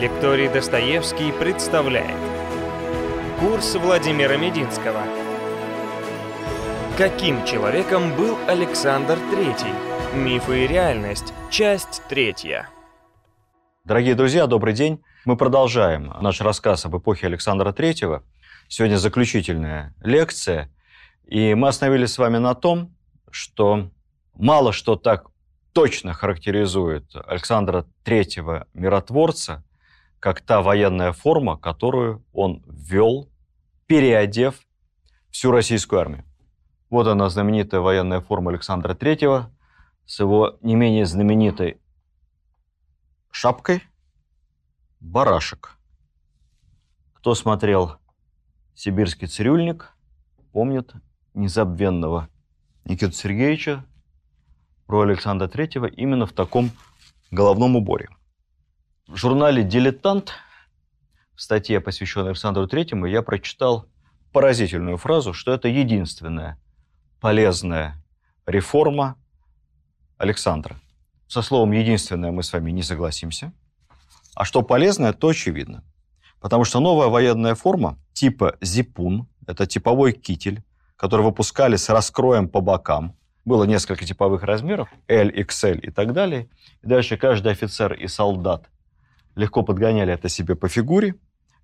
Лекторий Достоевский представляет Курс Владимира Мединского Каким человеком был Александр III? Мифы и реальность. Часть третья. Дорогие друзья, добрый день. Мы продолжаем наш рассказ об эпохе Александра III. Сегодня заключительная лекция. И мы остановились с вами на том, что мало что так точно характеризует Александра III миротворца, как та военная форма, которую он ввел, переодев всю российскую армию. Вот она, знаменитая военная форма Александра III с его не менее знаменитой шапкой барашек. Кто смотрел «Сибирский цирюльник», помнит незабвенного Никиту Сергеевича про Александра Третьего именно в таком головном уборе. В журнале «Дилетант» в статье, посвященной Александру Третьему, я прочитал поразительную фразу, что это единственная полезная реформа Александра. Со словом «единственное» мы с вами не согласимся. А что полезное, то очевидно. Потому что новая военная форма типа «Зипун» – это типовой китель, который выпускали с раскроем по бокам, было несколько типовых размеров, L, XL и так далее. И дальше каждый офицер и солдат легко подгоняли это себе по фигуре.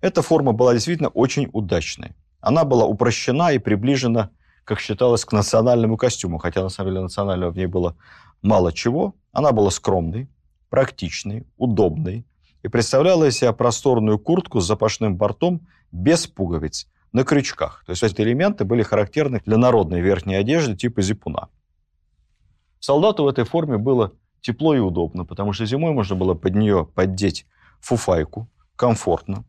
Эта форма была действительно очень удачной. Она была упрощена и приближена, как считалось, к национальному костюму, хотя на самом деле национального в ней было мало чего. Она была скромной, практичной, удобной и представляла из себя просторную куртку с запашным бортом без пуговиц на крючках. То есть эти элементы были характерны для народной верхней одежды типа зипуна. Солдату в этой форме было тепло и удобно, потому что зимой можно было под нее поддеть фуфайку, комфортно.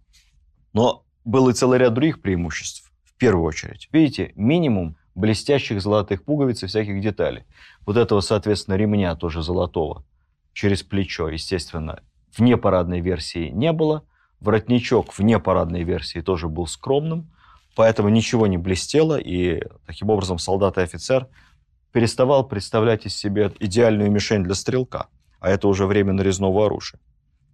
Но был и целый ряд других преимуществ. В первую очередь, видите, минимум блестящих золотых пуговиц и всяких деталей. Вот этого, соответственно, ремня тоже золотого через плечо, естественно, в непарадной версии не было. Воротничок в непарадной версии тоже был скромным, поэтому ничего не блестело, и таким образом солдат и офицер – переставал представлять из себя идеальную мишень для стрелка, а это уже время нарезного оружия.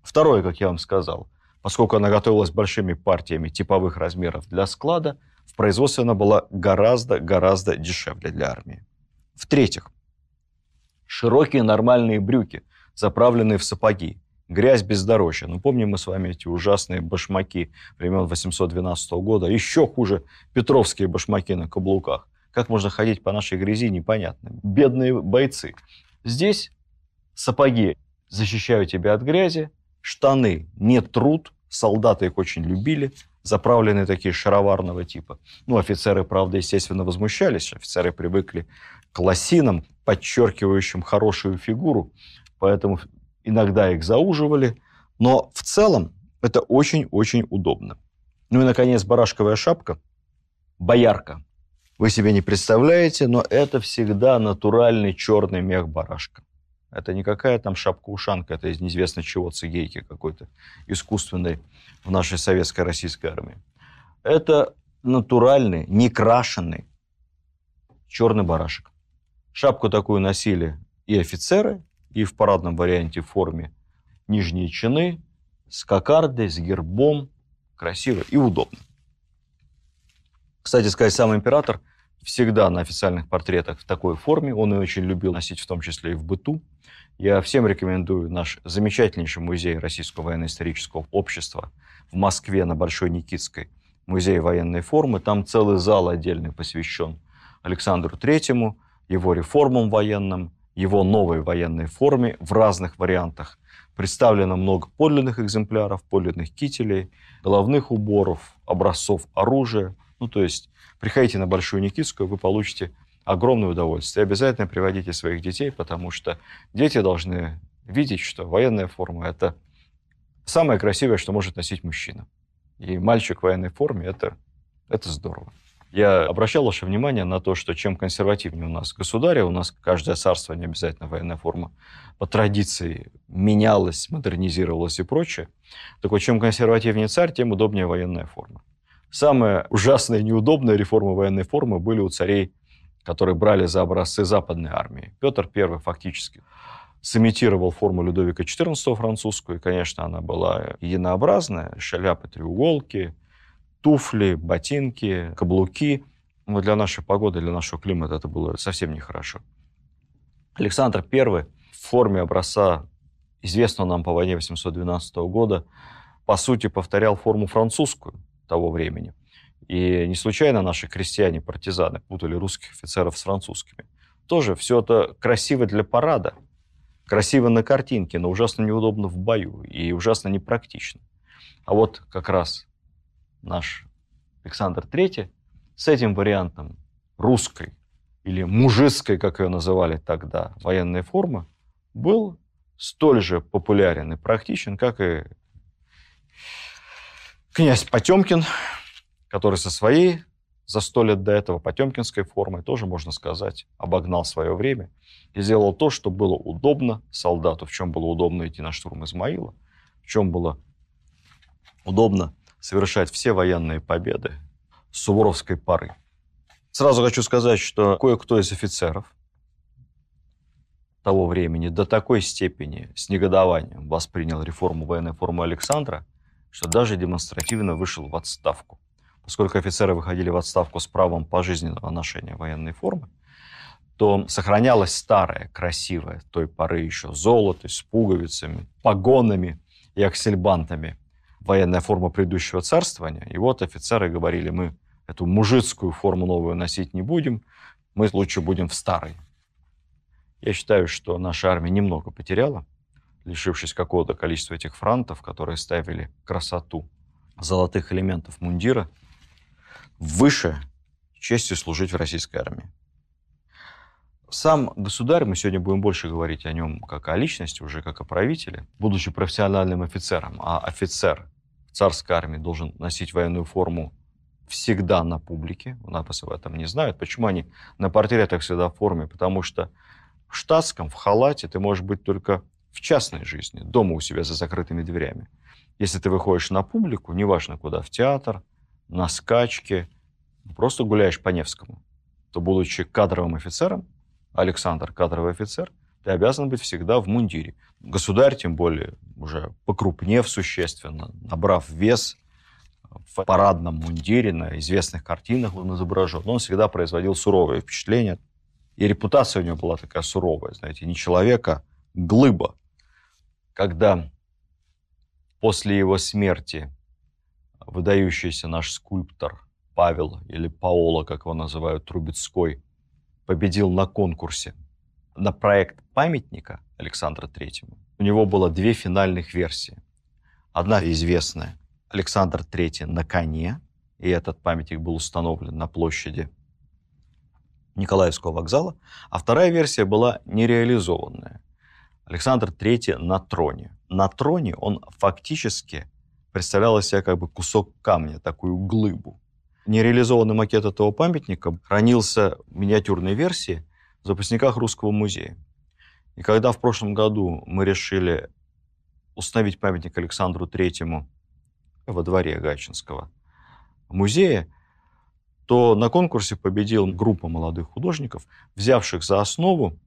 Второе, как я вам сказал, поскольку она готовилась большими партиями типовых размеров для склада, в производстве она была гораздо-гораздо дешевле для армии. В-третьих, широкие нормальные брюки, заправленные в сапоги, грязь бездорожья. Ну, помним мы с вами эти ужасные башмаки времен 812 года, еще хуже петровские башмаки на каблуках. Как можно ходить по нашей грязи, непонятно. Бедные бойцы. Здесь сапоги защищают тебя от грязи, штаны не труд, солдаты их очень любили, заправленные такие шароварного типа. Ну, офицеры, правда, естественно, возмущались. Офицеры привыкли к лосинам, подчеркивающим хорошую фигуру, поэтому иногда их зауживали. Но в целом это очень-очень удобно. Ну и, наконец, барашковая шапка, боярка – вы себе не представляете, но это всегда натуральный черный мех барашка. Это не какая там шапка-ушанка, это из неизвестно чего, цигейки какой-то искусственной в нашей советской российской армии. Это натуральный, некрашенный черный барашек. Шапку такую носили и офицеры, и в парадном варианте в форме нижние чины, с кокардой, с гербом, красиво и удобно. Кстати сказать, сам император всегда на официальных портретах в такой форме. Он и очень любил носить, в том числе и в быту. Я всем рекомендую наш замечательнейший музей Российского военно-исторического общества в Москве на Большой Никитской, музей военной формы. Там целый зал отдельный посвящен Александру Третьему, его реформам военным, его новой военной форме в разных вариантах. Представлено много подлинных экземпляров, подлинных кителей, головных уборов, образцов оружия – ну, то есть приходите на Большую Никитскую, вы получите огромное удовольствие. И обязательно приводите своих детей, потому что дети должны видеть, что военная форма – это самое красивое, что может носить мужчина. И мальчик в военной форме – это, это здорово. Я обращал ваше внимание на то, что чем консервативнее у нас государь, у нас каждое царство, не обязательно военная форма, по традиции менялась, модернизировалась и прочее, так вот, чем консервативнее царь, тем удобнее военная форма. Самая ужасная и неудобная реформа военной формы были у царей, которые брали за образцы западной армии. Петр I фактически сымитировал форму Людовика XIV французскую. И, конечно, она была единообразная. Шляпы, треуголки, туфли, ботинки, каблуки. Но для нашей погоды, для нашего климата это было совсем нехорошо. Александр I в форме образца, известного нам по войне 812 года, по сути, повторял форму французскую того времени. И не случайно наши крестьяне-партизаны путали русских офицеров с французскими. Тоже все это красиво для парада, красиво на картинке, но ужасно неудобно в бою и ужасно непрактично. А вот как раз наш Александр III с этим вариантом русской или мужицкой, как ее называли тогда, военной формы, был столь же популярен и практичен, как и князь Потемкин, который со своей за сто лет до этого потемкинской формой, тоже, можно сказать, обогнал свое время и сделал то, что было удобно солдату, в чем было удобно идти на штурм Измаила, в чем было удобно совершать все военные победы суворовской поры. Сразу хочу сказать, что кое-кто из офицеров того времени до такой степени с негодованием воспринял реформу военной формы Александра, что даже демонстративно вышел в отставку поскольку офицеры выходили в отставку с правом пожизненного ношения военной формы, то сохранялось старое, красивое, той поры еще золото с пуговицами, погонами и аксельбантами военная форма предыдущего царствования. И вот офицеры говорили, мы эту мужицкую форму новую носить не будем, мы лучше будем в старой. Я считаю, что наша армия немного потеряла, лишившись какого-то количества этих франтов, которые ставили красоту золотых элементов мундира выше честью служить в российской армии. Сам государь, мы сегодня будем больше говорить о нем как о личности, уже как о правителе, будучи профессиональным офицером, а офицер царской армии должен носить военную форму всегда на публике. У нас об этом не знают. Почему они на портретах всегда в форме? Потому что в штатском, в халате ты можешь быть только в частной жизни, дома у себя за закрытыми дверями. Если ты выходишь на публику, неважно куда, в театр, на скачке, просто гуляешь по Невскому, то, будучи кадровым офицером, Александр кадровый офицер, ты обязан быть всегда в мундире. Государь, тем более, уже покрупнев существенно, набрав вес в парадном мундире, на известных картинах он изображен, он всегда производил суровое впечатление. И репутация у него была такая суровая, знаете, не человека, глыба. Когда после его смерти выдающийся наш скульптор Павел или Паоло, как его называют, Трубецкой, победил на конкурсе на проект памятника Александра Третьему. У него было две финальных версии. Одна известная – Александр III на коне, и этот памятник был установлен на площади Николаевского вокзала, а вторая версия была нереализованная. Александр III на троне. На троне он фактически представлял из себя как бы кусок камня, такую глыбу. Нереализованный макет этого памятника хранился в миниатюрной версии в запасниках Русского музея. И когда в прошлом году мы решили установить памятник Александру Третьему во дворе Гачинского музея, то на конкурсе победила группа молодых художников, взявших за основу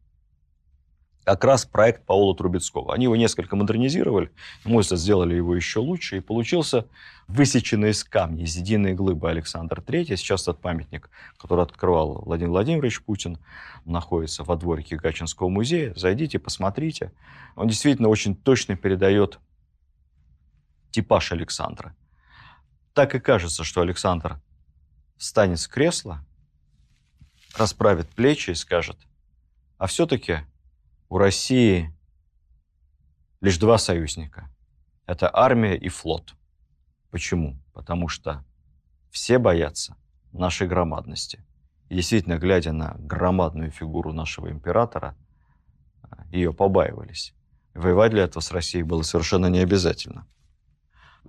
как раз проект Паула Трубецкого. Они его несколько модернизировали, мой сделали его еще лучше, и получился высеченный из камня, из единой глыбы Александр III. Сейчас этот памятник, который открывал Владимир Владимирович Путин, находится во дворике Гачинского музея. Зайдите, посмотрите. Он действительно очень точно передает типаж Александра. Так и кажется, что Александр встанет с кресла, расправит плечи и скажет, а все-таки у России лишь два союзника. Это армия и флот. Почему? Потому что все боятся нашей громадности. И действительно, глядя на громадную фигуру нашего императора, ее побаивались. Воевать для этого с Россией было совершенно не обязательно.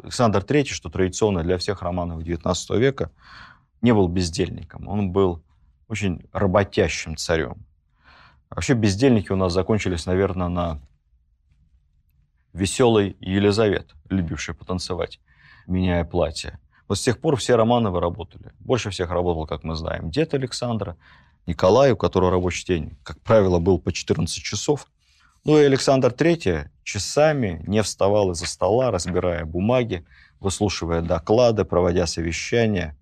Александр III, что традиционно для всех романов XIX века, не был бездельником. Он был очень работящим царем. Вообще бездельники у нас закончились, наверное, на веселой Елизавет, любившей потанцевать, меняя платье. Вот с тех пор все Романовы работали. Больше всех работал, как мы знаем, дед Александра, Николай, у которого рабочий день, как правило, был по 14 часов. Ну и Александр III часами не вставал из-за стола, разбирая бумаги, выслушивая доклады, проводя совещания.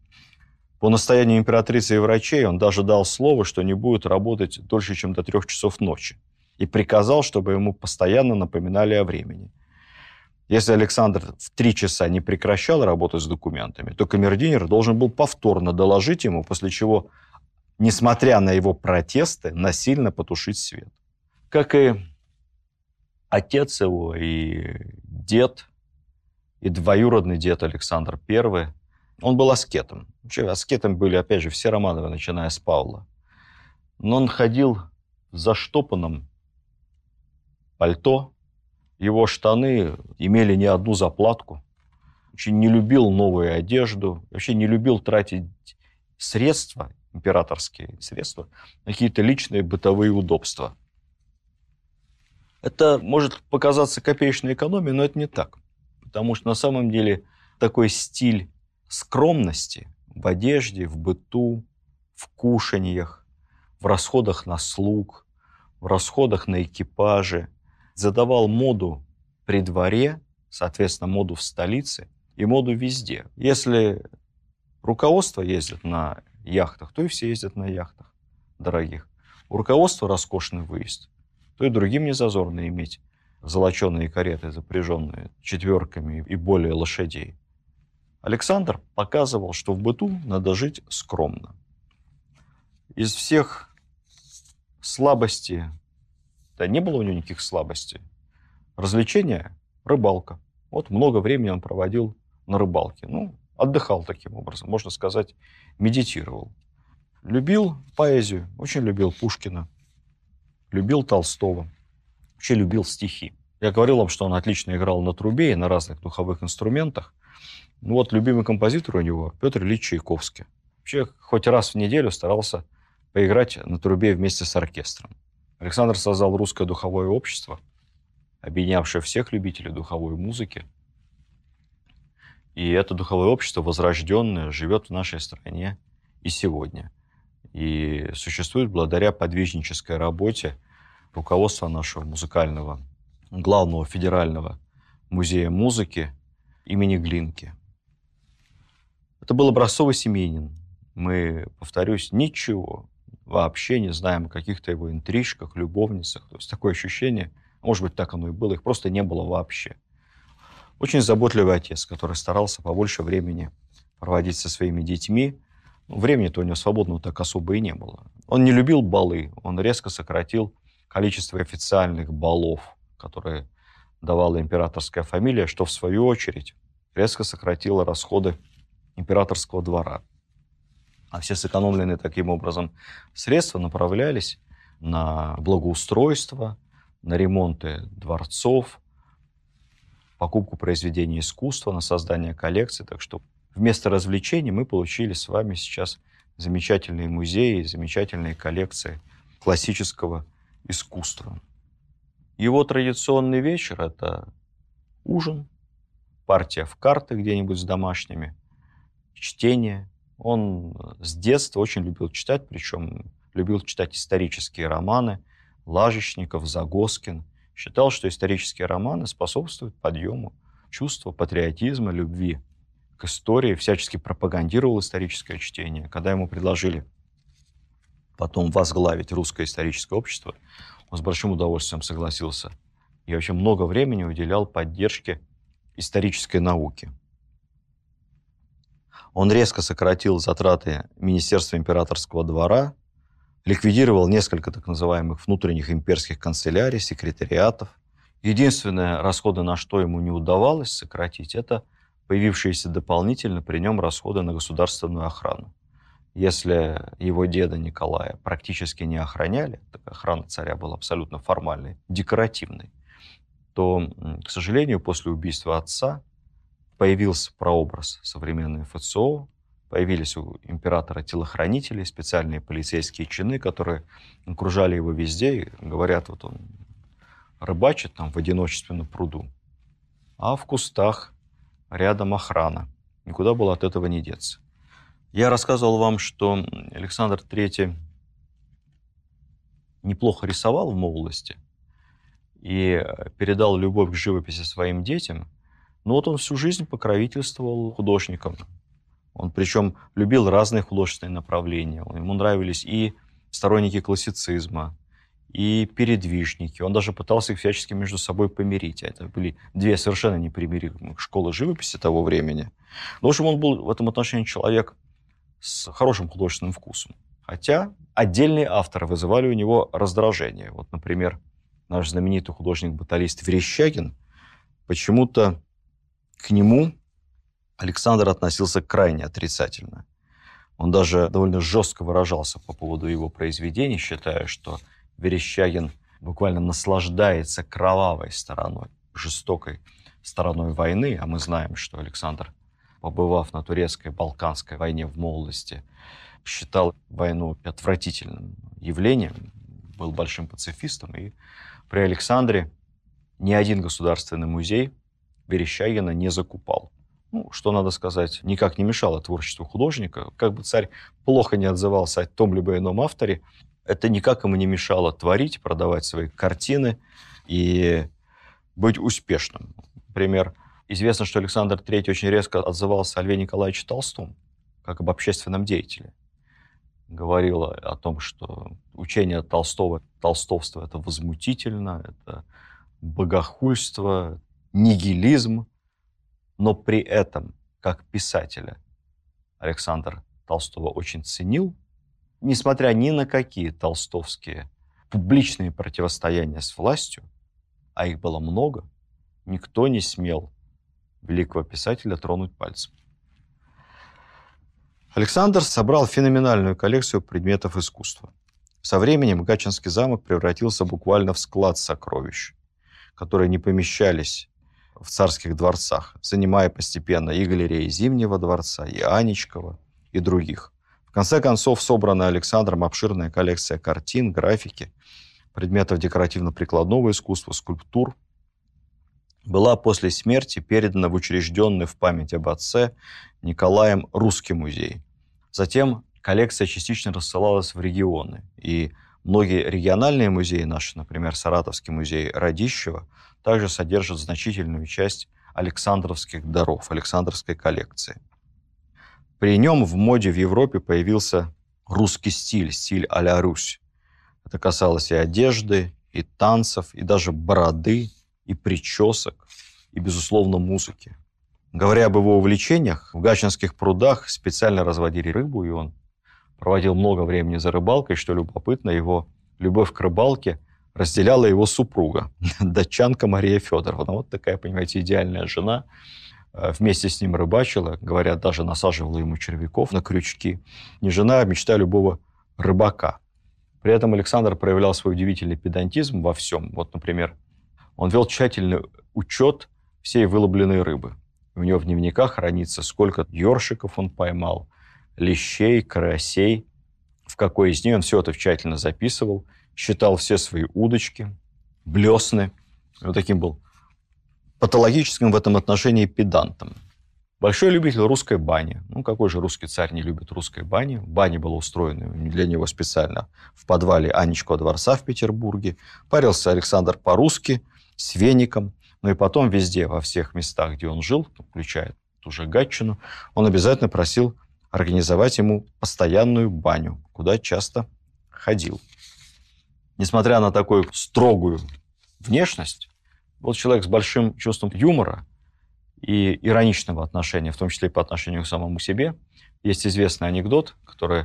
По настоянию императрицы и врачей он даже дал слово, что не будет работать дольше, чем до трех часов ночи. И приказал, чтобы ему постоянно напоминали о времени. Если Александр в три часа не прекращал работать с документами, то камердинер должен был повторно доложить ему, после чего, несмотря на его протесты, насильно потушить свет. Как и отец его, и дед, и двоюродный дед Александр I, он был аскетом. Вообще, аскетом были, опять же, все Романовы, начиная с Павла. Но он ходил в заштопанном пальто, его штаны имели не одну заплатку. Очень не любил новую одежду, вообще не любил тратить средства, императорские средства, на какие-то личные бытовые удобства. Это может показаться копеечной экономией, но это не так. Потому что на самом деле такой стиль скромности в одежде, в быту, в кушаньях, в расходах на слуг, в расходах на экипажи – задавал моду при дворе, соответственно, моду в столице и моду везде. Если руководство ездит на яхтах, то и все ездят на яхтах дорогих. У руководства роскошный выезд, то и другим не зазорно иметь золоченые кареты, запряженные четверками и более лошадей. Александр показывал, что в быту надо жить скромно. Из всех слабостей да не было у него никаких слабостей. Развлечение – рыбалка. Вот много времени он проводил на рыбалке. Ну, отдыхал таким образом, можно сказать, медитировал. Любил поэзию, очень любил Пушкина, любил Толстого, вообще любил стихи. Я говорил вам, что он отлично играл на трубе и на разных духовых инструментах. Ну вот любимый композитор у него Петр Ильич Чайковский. Вообще хоть раз в неделю старался поиграть на трубе вместе с оркестром. Александр создал русское духовое общество, объединявшее всех любителей духовой музыки. И это духовое общество, возрожденное, живет в нашей стране и сегодня. И существует благодаря подвижнической работе руководства нашего музыкального, главного федерального музея музыки имени Глинки. Это был образцовый семейнин. Мы, повторюсь, ничего вообще не знаем о каких-то его интрижках, любовницах. То есть такое ощущение, может быть, так оно и было, их просто не было вообще. Очень заботливый отец, который старался побольше времени проводить со своими детьми. Ну, времени-то у него свободного так особо и не было. Он не любил балы, он резко сократил количество официальных балов, которые давала императорская фамилия, что в свою очередь резко сократило расходы императорского двора а все сэкономленные таким образом средства направлялись на благоустройство, на ремонты дворцов, покупку произведений искусства, на создание коллекций. Так что вместо развлечений мы получили с вами сейчас замечательные музеи, замечательные коллекции классического искусства. Его традиционный вечер – это ужин, партия в карты где-нибудь с домашними, чтение – он с детства очень любил читать, причем любил читать исторические романы, Лажечников, Загоскин. Считал, что исторические романы способствуют подъему чувства патриотизма, любви к истории, всячески пропагандировал историческое чтение. Когда ему предложили потом возглавить русское историческое общество, он с большим удовольствием согласился. И вообще много времени уделял поддержке исторической науки. Он резко сократил затраты Министерства императорского двора, ликвидировал несколько так называемых внутренних имперских канцелярий, секретариатов. Единственное, расходы на что ему не удавалось сократить, это появившиеся дополнительно при нем расходы на государственную охрану. Если его деда Николая практически не охраняли, так охрана царя была абсолютно формальной, декоративной, то, к сожалению, после убийства отца появился прообраз современной ФСО, появились у императора телохранители, специальные полицейские чины, которые окружали его везде и говорят, вот он рыбачит там в одиночестве на пруду, а в кустах рядом охрана. Никуда было от этого не деться. Я рассказывал вам, что Александр III неплохо рисовал в молодости, и передал любовь к живописи своим детям, но вот он всю жизнь покровительствовал художникам. Он причем любил разные художественные направления. Ему нравились и сторонники классицизма, и передвижники. Он даже пытался их всячески между собой помирить. Это были две совершенно непримиримые школы живописи того времени. Но, в общем, он был в этом отношении человек с хорошим художественным вкусом. Хотя отдельные авторы вызывали у него раздражение. Вот, например, наш знаменитый художник-баталист Верещагин, почему-то к нему Александр относился крайне отрицательно. Он даже довольно жестко выражался по поводу его произведений, считая, что Верещагин буквально наслаждается кровавой стороной, жестокой стороной войны, а мы знаем, что Александр, побывав на турецкой Балканской войне в молодости, считал войну отвратительным явлением, был большим пацифистом, и при Александре ни один государственный музей Верещагина не закупал. Ну, что надо сказать, никак не мешало творчеству художника. Как бы царь плохо не отзывался о том либо ином авторе, это никак ему не мешало творить, продавать свои картины и быть успешным. Например, известно, что Александр III очень резко отзывался о Льве Николаевиче Толстом, как об общественном деятеле. Говорил о том, что учение Толстого, толстовство – это возмутительно, это богохульство, нигилизм, но при этом, как писателя, Александр Толстого очень ценил, несмотря ни на какие толстовские публичные противостояния с властью, а их было много, никто не смел великого писателя тронуть пальцем. Александр собрал феноменальную коллекцию предметов искусства. Со временем Гачинский замок превратился буквально в склад сокровищ, которые не помещались в царских дворцах, занимая постепенно и галереи Зимнего дворца, и Анечкова, и других конце концов, собрана Александром обширная коллекция картин, графики, предметов декоративно-прикладного искусства, скульптур, была после смерти передана в учрежденный в память об отце Николаем Русский музей. Затем коллекция частично рассылалась в регионы, и многие региональные музеи наши, например, Саратовский музей Радищева, также содержат значительную часть Александровских даров, Александровской коллекции. При нем в моде в Европе появился русский стиль, стиль а-ля Русь. Это касалось и одежды, и танцев, и даже бороды, и причесок, и, безусловно, музыки. Говоря об его увлечениях, в Гачинских прудах специально разводили рыбу, и он проводил много времени за рыбалкой. Что любопытно, его любовь к рыбалке разделяла его супруга, датчанка Мария Федоровна. Вот такая, понимаете, идеальная жена – Э, вместе с ним рыбачила, говорят, даже насаживала ему червяков на крючки. Не жена, а мечта любого рыбака. При этом Александр проявлял свой удивительный педантизм во всем. Вот, например, он вел тщательный учет всей выловленной рыбы. У него в дневниках хранится, сколько ёршиков он поймал, лещей, карасей, в какой из них он все это тщательно записывал, считал все свои удочки, блесны. Вот таким был патологическим в этом отношении педантом. Большой любитель русской бани. Ну, какой же русский царь не любит русской бани? Баня была устроена для него специально в подвале Анечкова дворца в Петербурге. Парился Александр по-русски, с веником. Ну и потом везде, во всех местах, где он жил, включая ту же Гатчину, он обязательно просил организовать ему постоянную баню, куда часто ходил. Несмотря на такую строгую внешность, вот человек с большим чувством юмора и ироничного отношения, в том числе и по отношению к самому себе. Есть известный анекдот, который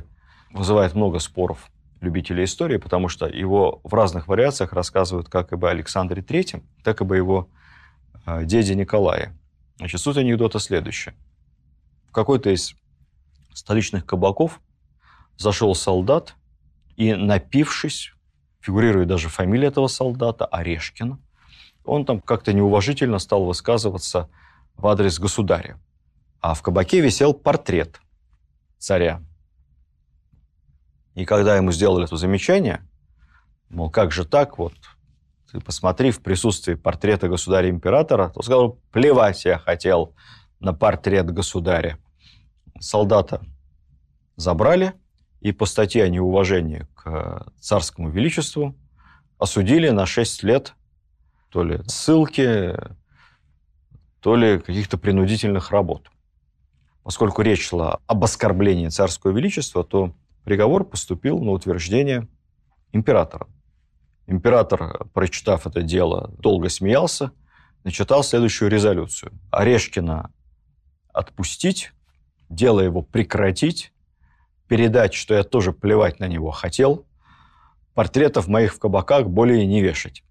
вызывает много споров любителей истории, потому что его в разных вариациях рассказывают как об Александре III, так и об его э, деде Николае. Значит, суть анекдота следующая. В какой-то из столичных кабаков зашел солдат и, напившись, фигурирует даже фамилия этого солдата, Орешкин, он там как-то неуважительно стал высказываться в адрес государя. А в кабаке висел портрет царя. И когда ему сделали это замечание, мол, как же так, вот, ты посмотри в присутствии портрета государя-императора, то сказал, плевать я хотел на портрет государя. Солдата забрали, и по статье о неуважении к царскому величеству осудили на 6 лет то ли ссылки, то ли каких-то принудительных работ. Поскольку речь шла об оскорблении царского величества, то приговор поступил на утверждение императора. Император, прочитав это дело, долго смеялся, начитал следующую резолюцию. Орешкина отпустить, дело его прекратить, передать, что я тоже плевать на него хотел, портретов моих в кабаках более не вешать.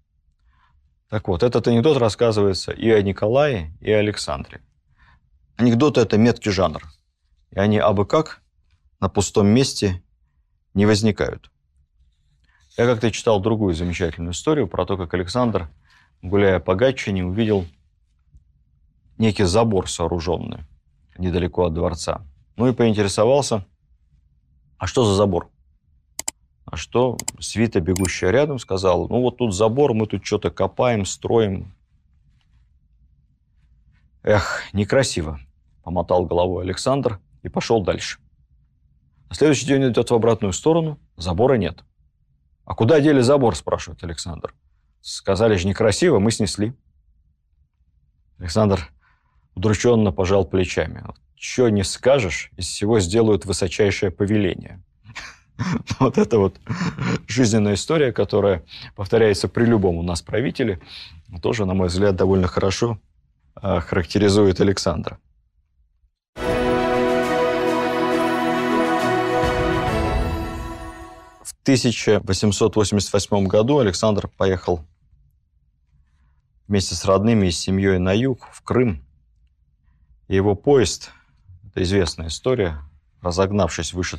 Так вот, этот анекдот рассказывается и о Николае, и о Александре. Анекдоты – это меткий жанр. И они абы как на пустом месте не возникают. Я как-то читал другую замечательную историю про то, как Александр, гуляя по Гатчине, увидел некий забор сооруженный недалеко от дворца. Ну и поинтересовался, а что за забор? А что свита, бегущая рядом, сказала, ну вот тут забор, мы тут что-то копаем, строим. Эх, некрасиво, помотал головой Александр и пошел дальше. На следующий день идет в обратную сторону, забора нет. А куда дели забор, спрашивает Александр. Сказали же некрасиво, мы снесли. Александр удрученно пожал плечами. Что не скажешь, из всего сделают высочайшее повеление. Вот это вот жизненная история, которая повторяется при любом у нас правителе, тоже, на мой взгляд, довольно хорошо а, характеризует Александра. В 1888 году Александр поехал вместе с родными и семьей на юг, в Крым. И его поезд, это известная история, разогнавшись выше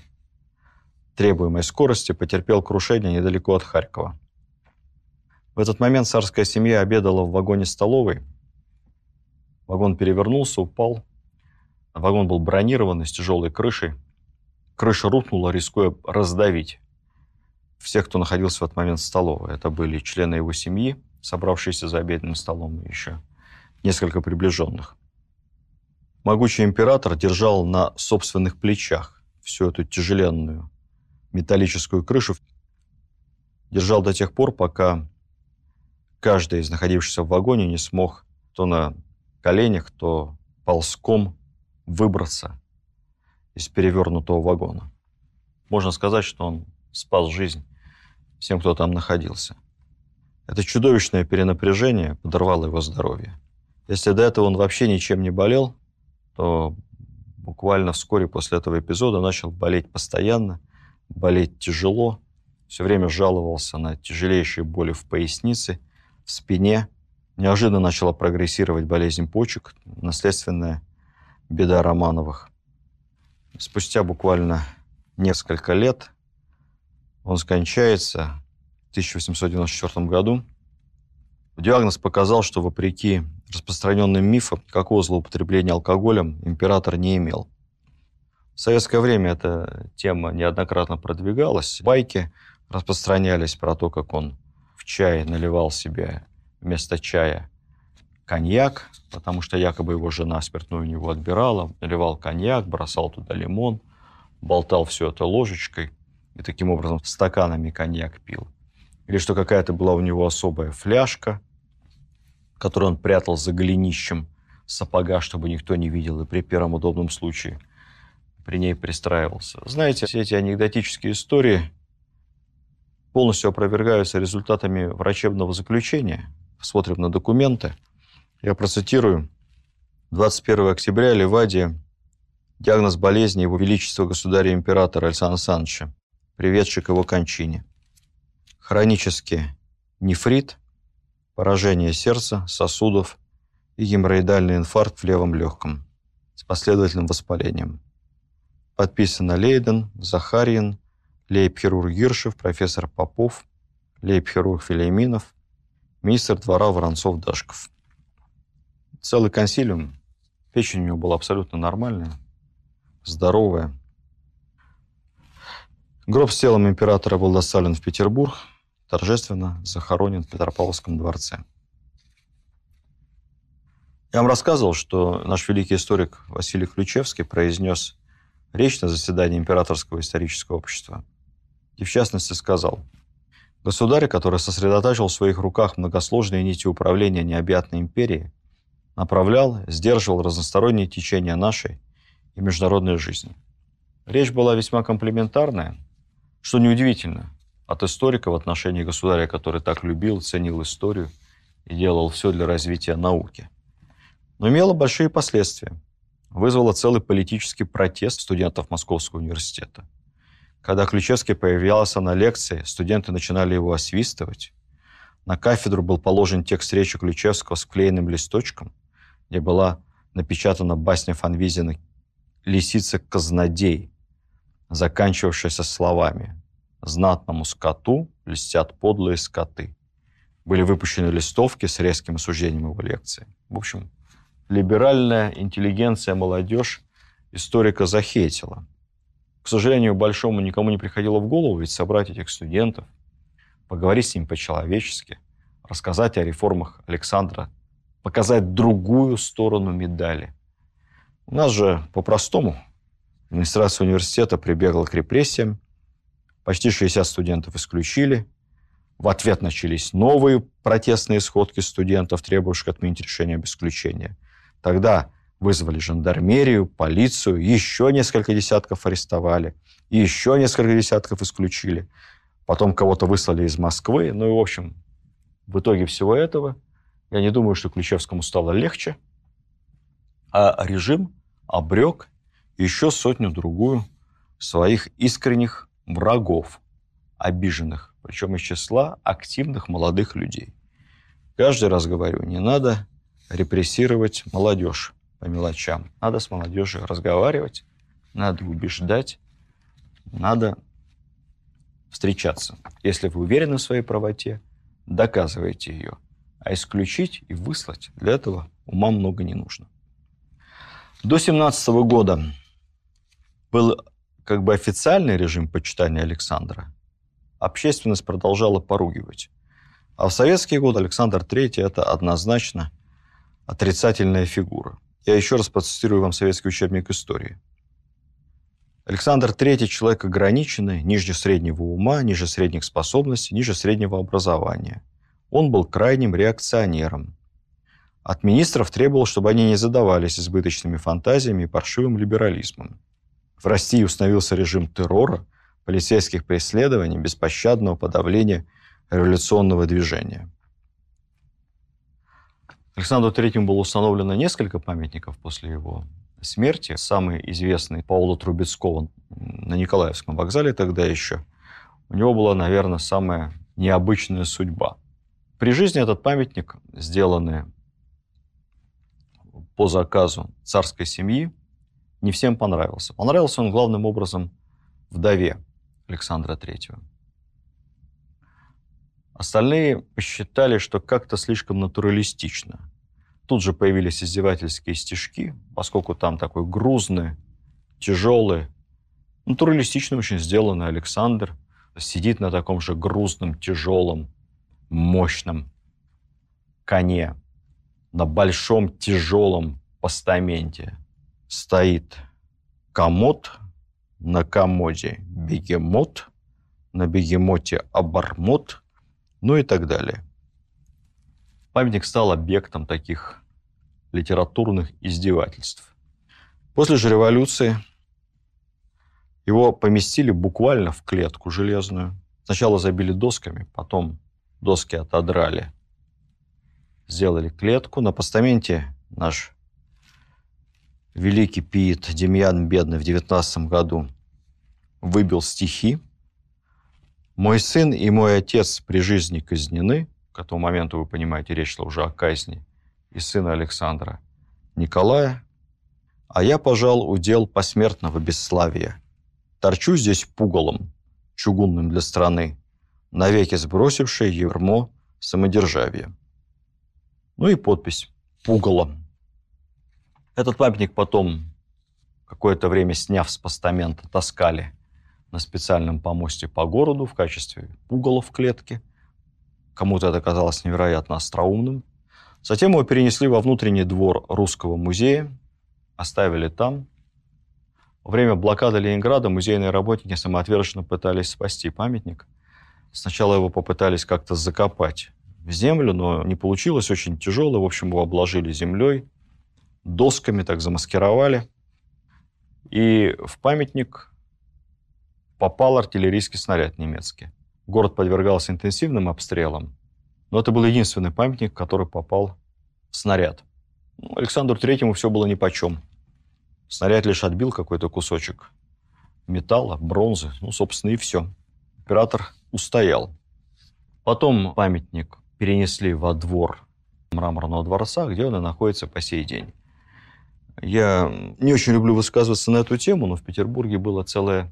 требуемой скорости, потерпел крушение недалеко от Харькова. В этот момент царская семья обедала в вагоне-столовой. Вагон перевернулся, упал. Вагон был бронированный, с тяжелой крышей. Крыша рухнула, рискуя раздавить всех, кто находился в этот момент в столовой. Это были члены его семьи, собравшиеся за обеденным столом, и еще несколько приближенных. Могучий император держал на собственных плечах всю эту тяжеленную металлическую крышу, держал до тех пор, пока каждый из находившихся в вагоне не смог то на коленях, то ползком выбраться из перевернутого вагона. Можно сказать, что он спас жизнь всем, кто там находился. Это чудовищное перенапряжение подорвало его здоровье. Если до этого он вообще ничем не болел, то буквально вскоре после этого эпизода начал болеть постоянно – болеть тяжело, все время жаловался на тяжелейшие боли в пояснице, в спине. Неожиданно начала прогрессировать болезнь почек, наследственная беда Романовых. Спустя буквально несколько лет он скончается в 1894 году. Диагноз показал, что вопреки распространенным мифам, какого злоупотребления алкоголем император не имел. В советское время эта тема неоднократно продвигалась. Байки распространялись про то, как он в чай наливал себе вместо чая коньяк, потому что якобы его жена спиртную у него отбирала, наливал коньяк, бросал туда лимон, болтал все это ложечкой и таким образом стаканами коньяк пил. Или что какая-то была у него особая фляжка, которую он прятал за голенищем сапога, чтобы никто не видел, и при первом удобном случае – при ней пристраивался. Знаете, все эти анекдотические истории полностью опровергаются результатами врачебного заключения. Смотрим на документы. Я процитирую. 21 октября Ливадия диагноз болезни Его Величества Государя-Императора Александра Александровича, приведший к его кончине. Хронический нефрит, поражение сердца, сосудов и геморроидальный инфаркт в левом легком с последовательным воспалением. Подписано Лейден, Захарьин, лейб-хирург Гиршев, профессор Попов, лейб-хирург Филейминов, министр двора Воронцов-Дашков. Целый консилиум. Печень у него была абсолютно нормальная, здоровая. Гроб с телом императора был доставлен в Петербург, торжественно захоронен в Петропавловском дворце. Я вам рассказывал, что наш великий историк Василий Ключевский произнес речь на заседании Императорского исторического общества. И в частности сказал, Государь, который сосредотачивал в своих руках многосложные нити управления необъятной империей, направлял, сдерживал разносторонние течения нашей и международной жизни. Речь была весьма комплементарная, что неудивительно от историка в отношении государя, который так любил, ценил историю и делал все для развития науки. Но имела большие последствия. Вызвала целый политический протест студентов Московского университета. Когда Ключевский появлялся на лекции, студенты начинали его освистывать. На кафедру был положен текст речи Ключевского с вклеенным листочком, где была напечатана басня Фанвизина «Лисица-казнодей», заканчивавшаяся словами «Знатному скоту льстят подлые скоты». Были выпущены листовки с резким осуждением его лекции. В общем, либеральная интеллигенция, молодежь историка захейтила. К сожалению, большому никому не приходило в голову ведь собрать этих студентов, поговорить с ними по-человечески, рассказать о реформах Александра, показать другую сторону медали. У нас же по-простому администрация университета прибегла к репрессиям, почти 60 студентов исключили, в ответ начались новые протестные сходки студентов, требовавших отменить решение об исключении. Тогда вызвали жандармерию, полицию, еще несколько десятков арестовали, еще несколько десятков исключили. Потом кого-то выслали из Москвы. Ну и, в общем, в итоге всего этого я не думаю, что Ключевскому стало легче, а режим обрек еще сотню-другую своих искренних врагов, обиженных, причем из числа активных молодых людей. Каждый раз говорю, не надо репрессировать молодежь по мелочам. Надо с молодежью разговаривать, надо убеждать, надо встречаться. Если вы уверены в своей правоте, доказывайте ее. А исключить и выслать для этого ума много не нужно. До 17 года был как бы официальный режим почитания Александра. Общественность продолжала поругивать. А в советские годы Александр III – это однозначно отрицательная фигура. Я еще раз процитирую вам советский учебник истории. Александр III – человек ограниченный, ниже среднего ума, ниже средних способностей, ниже среднего образования. Он был крайним реакционером. От министров требовал, чтобы они не задавались избыточными фантазиями и паршивым либерализмом. В России установился режим террора, полицейских преследований, беспощадного подавления революционного движения. Александру Третьему было установлено несколько памятников после его смерти. Самый известный Паула Трубецкого на Николаевском вокзале тогда еще. У него была, наверное, самая необычная судьба. При жизни этот памятник, сделанный по заказу царской семьи, не всем понравился. Понравился он главным образом вдове Александра Третьего. Остальные посчитали, что как-то слишком натуралистично. Тут же появились издевательские стишки, поскольку там такой грузный, тяжелый, натуралистично очень сделанный Александр сидит на таком же грузном, тяжелом, мощном коне, на большом тяжелом постаменте стоит комод, на комоде бегемот, на бегемоте обормот, ну и так далее. Памятник стал объектом таких литературных издевательств. После же революции его поместили буквально в клетку железную. Сначала забили досками, потом доски отодрали. Сделали клетку. На постаменте наш великий пиит Демьян Бедный в 19 году выбил стихи. «Мой сын и мой отец при жизни казнены». К этому моменту, вы понимаете, речь шла уже о казни. И сына Александра Николая. А я, пожал, удел посмертного бесславия. Торчу здесь пугалом, чугунным для страны, навеки сбросивший ермо самодержавия. Ну и подпись «Пугало». Этот памятник потом, какое-то время сняв с постамента, таскали на специальном помосте по городу в качестве пугала в клетке. Кому-то это казалось невероятно остроумным. Затем его перенесли во внутренний двор Русского музея, оставили там. Во время блокады Ленинграда музейные работники самоотверженно пытались спасти памятник. Сначала его попытались как-то закопать в землю, но не получилось, очень тяжело. В общем, его обложили землей, досками так замаскировали. И в памятник попал артиллерийский снаряд немецкий. Город подвергался интенсивным обстрелам, но это был единственный памятник, который попал в снаряд. Ну, Александру Третьему все было нипочем. Снаряд лишь отбил какой-то кусочек металла, бронзы, ну, собственно, и все. Император устоял. Потом памятник перенесли во двор мраморного дворца, где он и находится по сей день. Я не очень люблю высказываться на эту тему, но в Петербурге было целое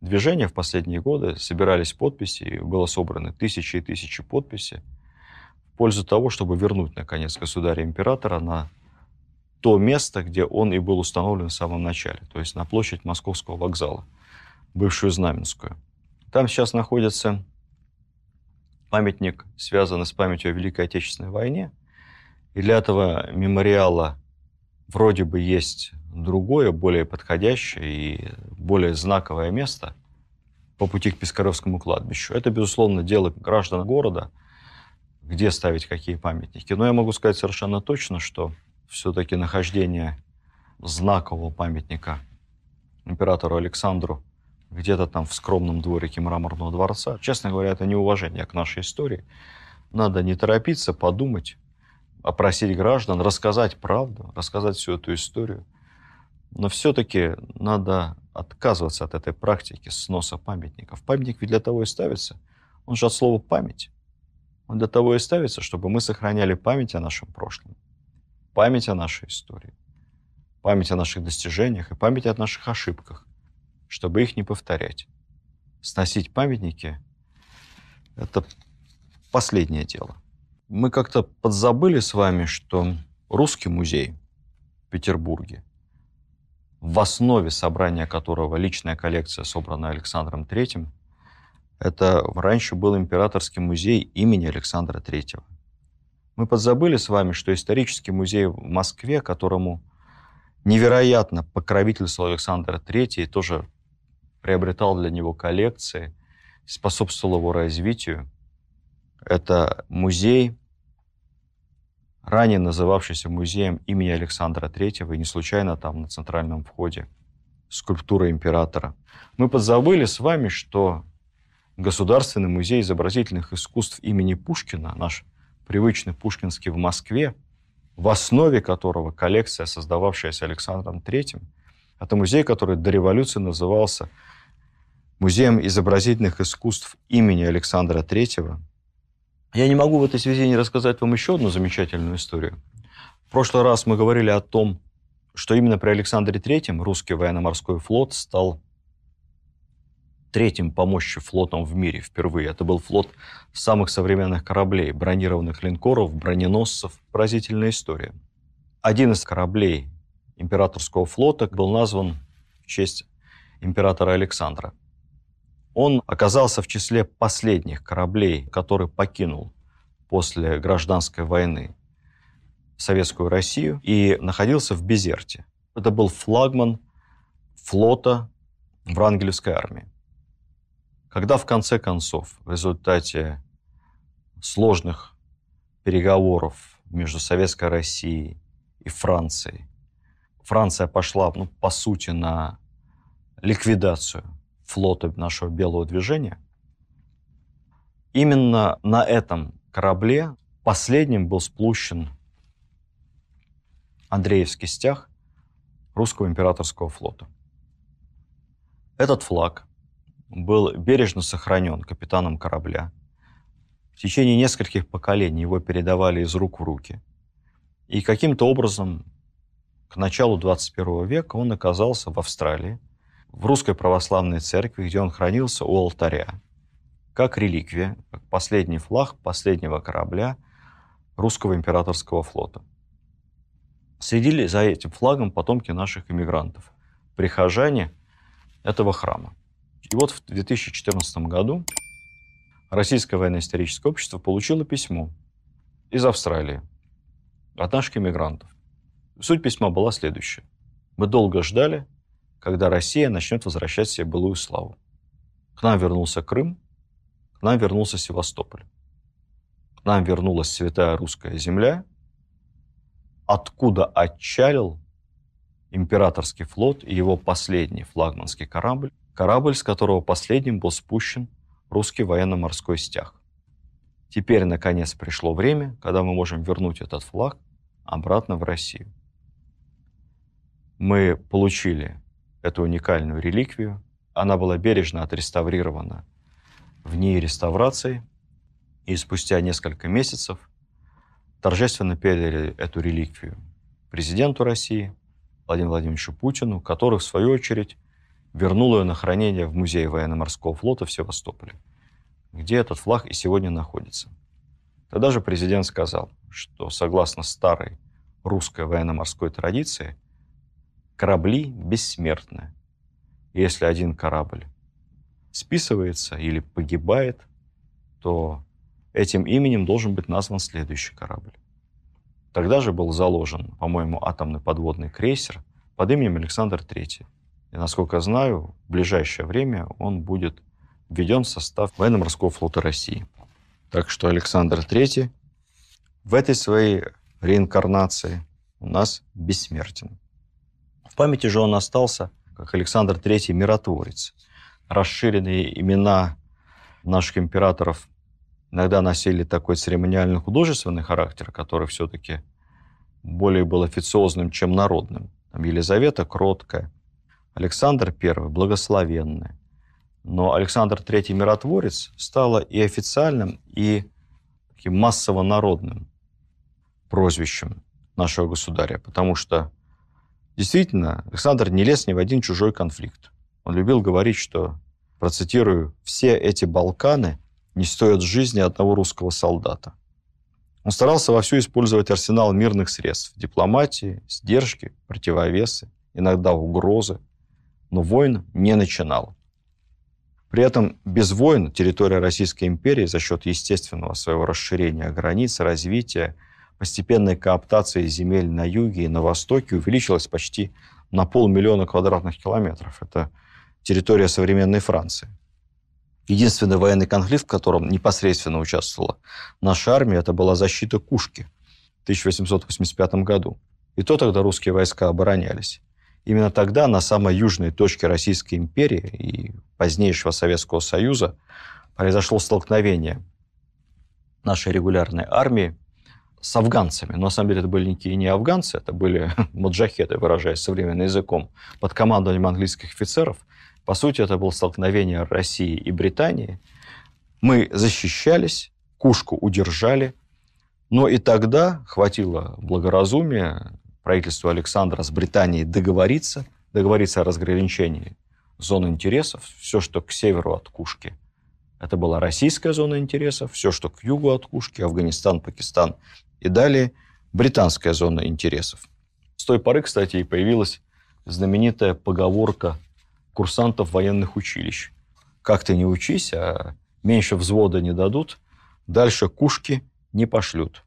движение в последние годы. Собирались подписи, было собраны тысячи и тысячи подписей в пользу того, чтобы вернуть, наконец, государя-императора на то место, где он и был установлен в самом начале, то есть на площадь Московского вокзала, бывшую Знаменскую. Там сейчас находится памятник, связанный с памятью о Великой Отечественной войне. И для этого мемориала вроде бы есть другое, более подходящее и более знаковое место по пути к Пискаревскому кладбищу. Это, безусловно, дело граждан города, где ставить какие памятники. Но я могу сказать совершенно точно, что все-таки нахождение знакового памятника императору Александру где-то там в скромном дворике мраморного дворца, честно говоря, это неуважение к нашей истории. Надо не торопиться, подумать, опросить граждан, рассказать правду, рассказать всю эту историю. Но все-таки надо отказываться от этой практики сноса памятников. Памятник ведь для того и ставится. Он же от слова «память». Он для того и ставится, чтобы мы сохраняли память о нашем прошлом, память о нашей истории, память о наших достижениях и память о наших ошибках, чтобы их не повторять. Сносить памятники – это последнее дело. Мы как-то подзабыли с вами, что Русский музей в Петербурге, в основе собрания которого личная коллекция, собранная Александром III, это раньше был императорский музей имени Александра III. Мы подзабыли с вами, что исторический музей в Москве, которому невероятно покровительствовал Александр III, тоже приобретал для него коллекции, способствовал его развитию. Это музей, ранее называвшийся музеем имени Александра III, и не случайно там на центральном входе скульптура императора. Мы подзабыли с вами, что Государственный музей изобразительных искусств имени Пушкина, наш привычный Пушкинский в Москве, в основе которого коллекция, создававшаяся Александром III, это музей, который до революции назывался Музеем изобразительных искусств имени Александра III. Я не могу в этой связи не рассказать вам еще одну замечательную историю. В прошлый раз мы говорили о том, что именно при Александре III русский военно-морской флот стал третьим по мощи флотом в мире впервые. Это был флот самых современных кораблей, бронированных линкоров, броненосцев. Поразительная история. Один из кораблей императорского флота был назван в честь императора Александра. Он оказался в числе последних кораблей, который покинул после гражданской войны Советскую Россию и находился в Безерте. Это был флагман флота Врангелевской армии. Когда в конце концов, в результате сложных переговоров между Советской Россией и Францией, Франция пошла, ну, по сути, на ликвидацию флота нашего белого движения. Именно на этом корабле последним был сплущен Андреевский стяг русского императорского флота. Этот флаг был бережно сохранен капитаном корабля. В течение нескольких поколений его передавали из рук в руки. И каким-то образом к началу 21 века он оказался в Австралии – в Русской Православной Церкви, где он хранился у алтаря, как реликвия, как последний флаг последнего корабля русского императорского флота. Следили за этим флагом потомки наших иммигрантов, прихожане этого храма. И вот в 2014 году Российское военно-историческое общество получило письмо из Австралии от наших иммигрантов. Суть письма была следующая. Мы долго ждали, когда Россия начнет возвращать себе былую славу. К нам вернулся Крым, к нам вернулся Севастополь. К нам вернулась святая русская земля, откуда отчалил императорский флот и его последний флагманский корабль, корабль, с которого последним был спущен русский военно-морской стяг. Теперь, наконец, пришло время, когда мы можем вернуть этот флаг обратно в Россию. Мы получили эту уникальную реликвию. Она была бережно отреставрирована в ней реставрации. И спустя несколько месяцев торжественно передали эту реликвию президенту России Владимиру Владимировичу Путину, который, в свою очередь, вернул ее на хранение в Музей военно-морского флота в Севастополе, где этот флаг и сегодня находится. Тогда же президент сказал, что согласно старой русской военно-морской традиции, корабли бессмертны. Если один корабль списывается или погибает, то этим именем должен быть назван следующий корабль. Тогда же был заложен, по-моему, атомный подводный крейсер под именем Александр III. И, насколько я знаю, в ближайшее время он будет введен в состав военно-морского флота России. Так что Александр III в этой своей реинкарнации у нас бессмертен. В памяти же он остался как Александр III миротворец. Расширенные имена наших императоров иногда носили такой церемониально-художественный характер, который все-таки более был официозным, чем народным. Там Елизавета кроткая, Александр I благословенный. Но Александр III миротворец стало и официальным, и таким массово-народным прозвищем нашего государя, потому что действительно Александр не лез ни в один чужой конфликт. Он любил говорить, что, процитирую, «все эти Балканы не стоят жизни одного русского солдата». Он старался вовсю использовать арсенал мирных средств – дипломатии, сдержки, противовесы, иногда угрозы, но войн не начинал. При этом без войн территория Российской империи за счет естественного своего расширения границ, развития, постепенной кооптации земель на юге и на востоке увеличилась почти на полмиллиона квадратных километров. Это территория современной Франции. Единственный военный конфликт, в котором непосредственно участвовала наша армия, это была защита Кушки в 1885 году. И то тогда русские войска оборонялись. Именно тогда на самой южной точке Российской империи и позднейшего Советского Союза произошло столкновение нашей регулярной армии с афганцами. Но на самом деле это были никакие не афганцы, это были маджахеты, выражаясь современным языком, под командованием английских офицеров. По сути, это было столкновение России и Британии. Мы защищались, Кушку удержали, но и тогда хватило благоразумия правительству Александра с Британией договориться, договориться о разграничении зон интересов. Все, что к северу от Кушки, это была российская зона интересов. Все, что к югу от Кушки, Афганистан, Пакистан и далее британская зона интересов. С той поры, кстати, и появилась знаменитая поговорка курсантов военных училищ. Как ты не учись, а меньше взвода не дадут, дальше кушки не пошлют.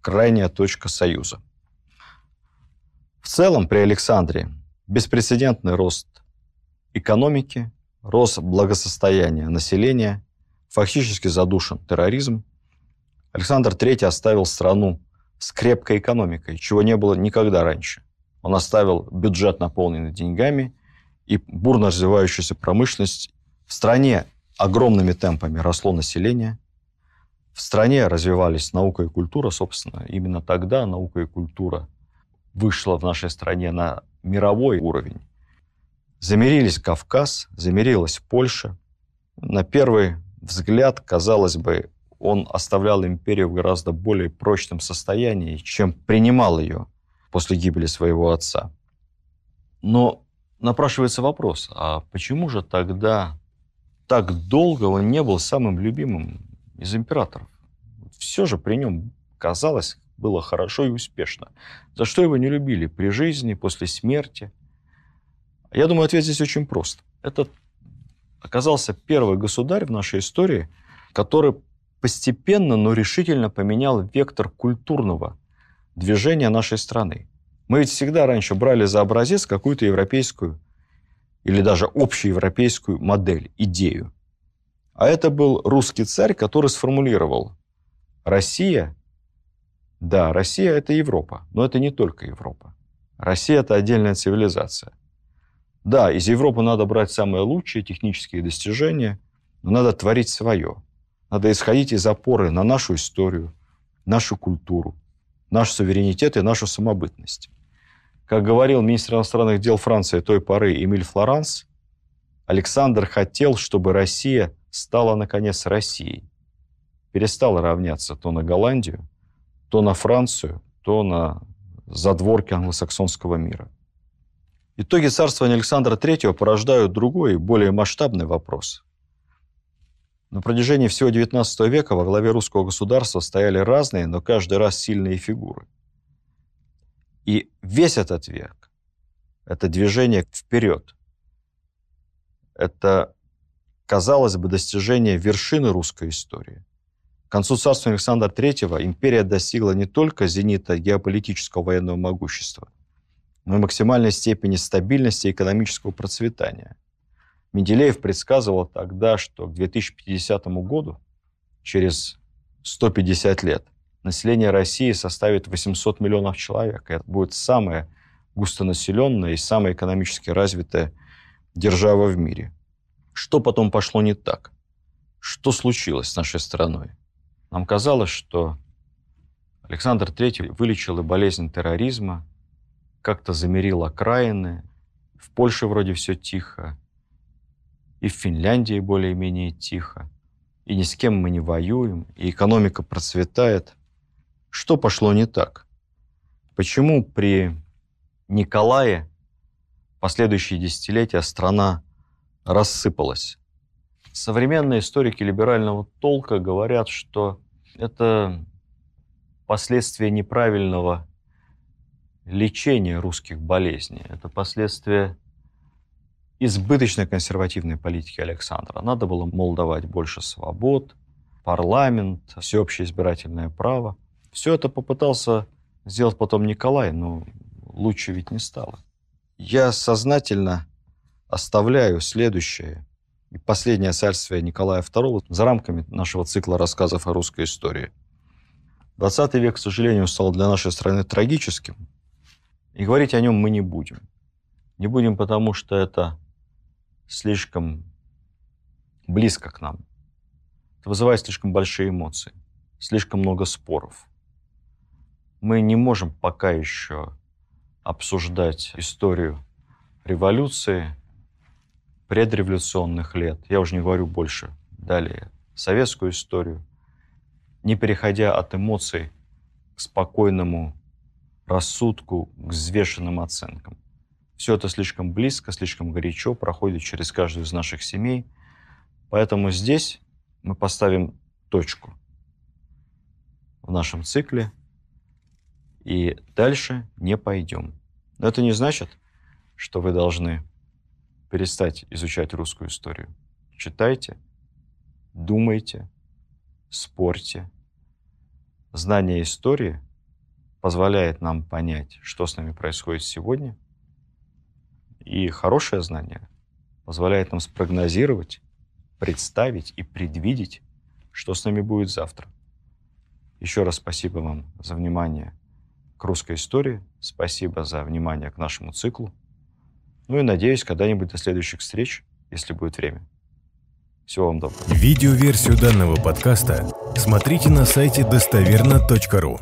Крайняя точка союза. В целом при Александре беспрецедентный рост экономики, рост благосостояния населения, фактически задушен терроризм. Александр III оставил страну с крепкой экономикой, чего не было никогда раньше. Он оставил бюджет, наполненный деньгами, и бурно развивающуюся промышленность. В стране огромными темпами росло население. В стране развивались наука и культура, собственно. Именно тогда наука и культура вышла в нашей стране на мировой уровень. Замерились Кавказ, замерилась Польша. На первый взгляд, казалось бы, он оставлял империю в гораздо более прочном состоянии, чем принимал ее после гибели своего отца. Но напрашивается вопрос, а почему же тогда так долго он не был самым любимым из императоров? Все же при нем казалось было хорошо и успешно. За что его не любили при жизни, после смерти? Я думаю, ответ здесь очень прост. Это оказался первый государь в нашей истории, который постепенно, но решительно поменял вектор культурного движения нашей страны. Мы ведь всегда раньше брали за образец какую-то европейскую или даже общеевропейскую модель, идею. А это был русский царь, который сформулировал, Россия, да, Россия – это Европа, но это не только Европа. Россия – это отдельная цивилизация. Да, из Европы надо брать самые лучшие технические достижения, но надо творить свое. Надо исходить из опоры на нашу историю, нашу культуру, наш суверенитет и нашу самобытность. Как говорил министр иностранных дел Франции той поры Эмиль Флоранс, Александр хотел, чтобы Россия стала, наконец, Россией. Перестала равняться то на Голландию, то на Францию, то на задворки англосаксонского мира. Итоги царствования Александра III порождают другой, более масштабный вопрос. На протяжении всего XIX века во главе русского государства стояли разные, но каждый раз сильные фигуры. И весь этот век – это движение вперед. Это, казалось бы, достижение вершины русской истории. К концу царства Александра III империя достигла не только зенита геополитического военного могущества, но и максимальной степени стабильности и экономического процветания. Менделеев предсказывал тогда, что к 2050 году, через 150 лет, население России составит 800 миллионов человек. Это будет самая густонаселенная и самая экономически развитая держава в мире. Что потом пошло не так? Что случилось с нашей страной? Нам казалось, что Александр III вылечил и болезнь терроризма, как-то замерил окраины. В Польше вроде все тихо, и в Финляндии более-менее тихо, и ни с кем мы не воюем, и экономика процветает – что пошло не так? Почему при Николае последующие десятилетия страна рассыпалась? Современные историки либерального толка говорят, что это последствия неправильного лечения русских болезней. Это последствия избыточной консервативной политики Александра. Надо было, мол, давать больше свобод, парламент, всеобщее избирательное право. Все это попытался сделать потом Николай, но лучше ведь не стало. Я сознательно оставляю следующее и последнее царствие Николая II за рамками нашего цикла рассказов о русской истории. 20 век, к сожалению, стал для нашей страны трагическим, и говорить о нем мы не будем. Не будем, потому что это слишком близко к нам. Это вызывает слишком большие эмоции, слишком много споров – мы не можем пока еще обсуждать историю революции, предреволюционных лет, я уже не говорю больше, далее, советскую историю, не переходя от эмоций к спокойному рассудку, к взвешенным оценкам. Все это слишком близко, слишком горячо проходит через каждую из наших семей. Поэтому здесь мы поставим точку в нашем цикле – и дальше не пойдем. Но это не значит, что вы должны перестать изучать русскую историю. Читайте, думайте, спорьте. Знание истории позволяет нам понять, что с нами происходит сегодня. И хорошее знание позволяет нам спрогнозировать, представить и предвидеть, что с нами будет завтра. Еще раз спасибо вам за внимание к русской истории. Спасибо за внимание к нашему циклу. Ну и надеюсь, когда-нибудь до следующих встреч, если будет время. Всего вам доброго. Видеоверсию данного подкаста смотрите на сайте достоверно.ру.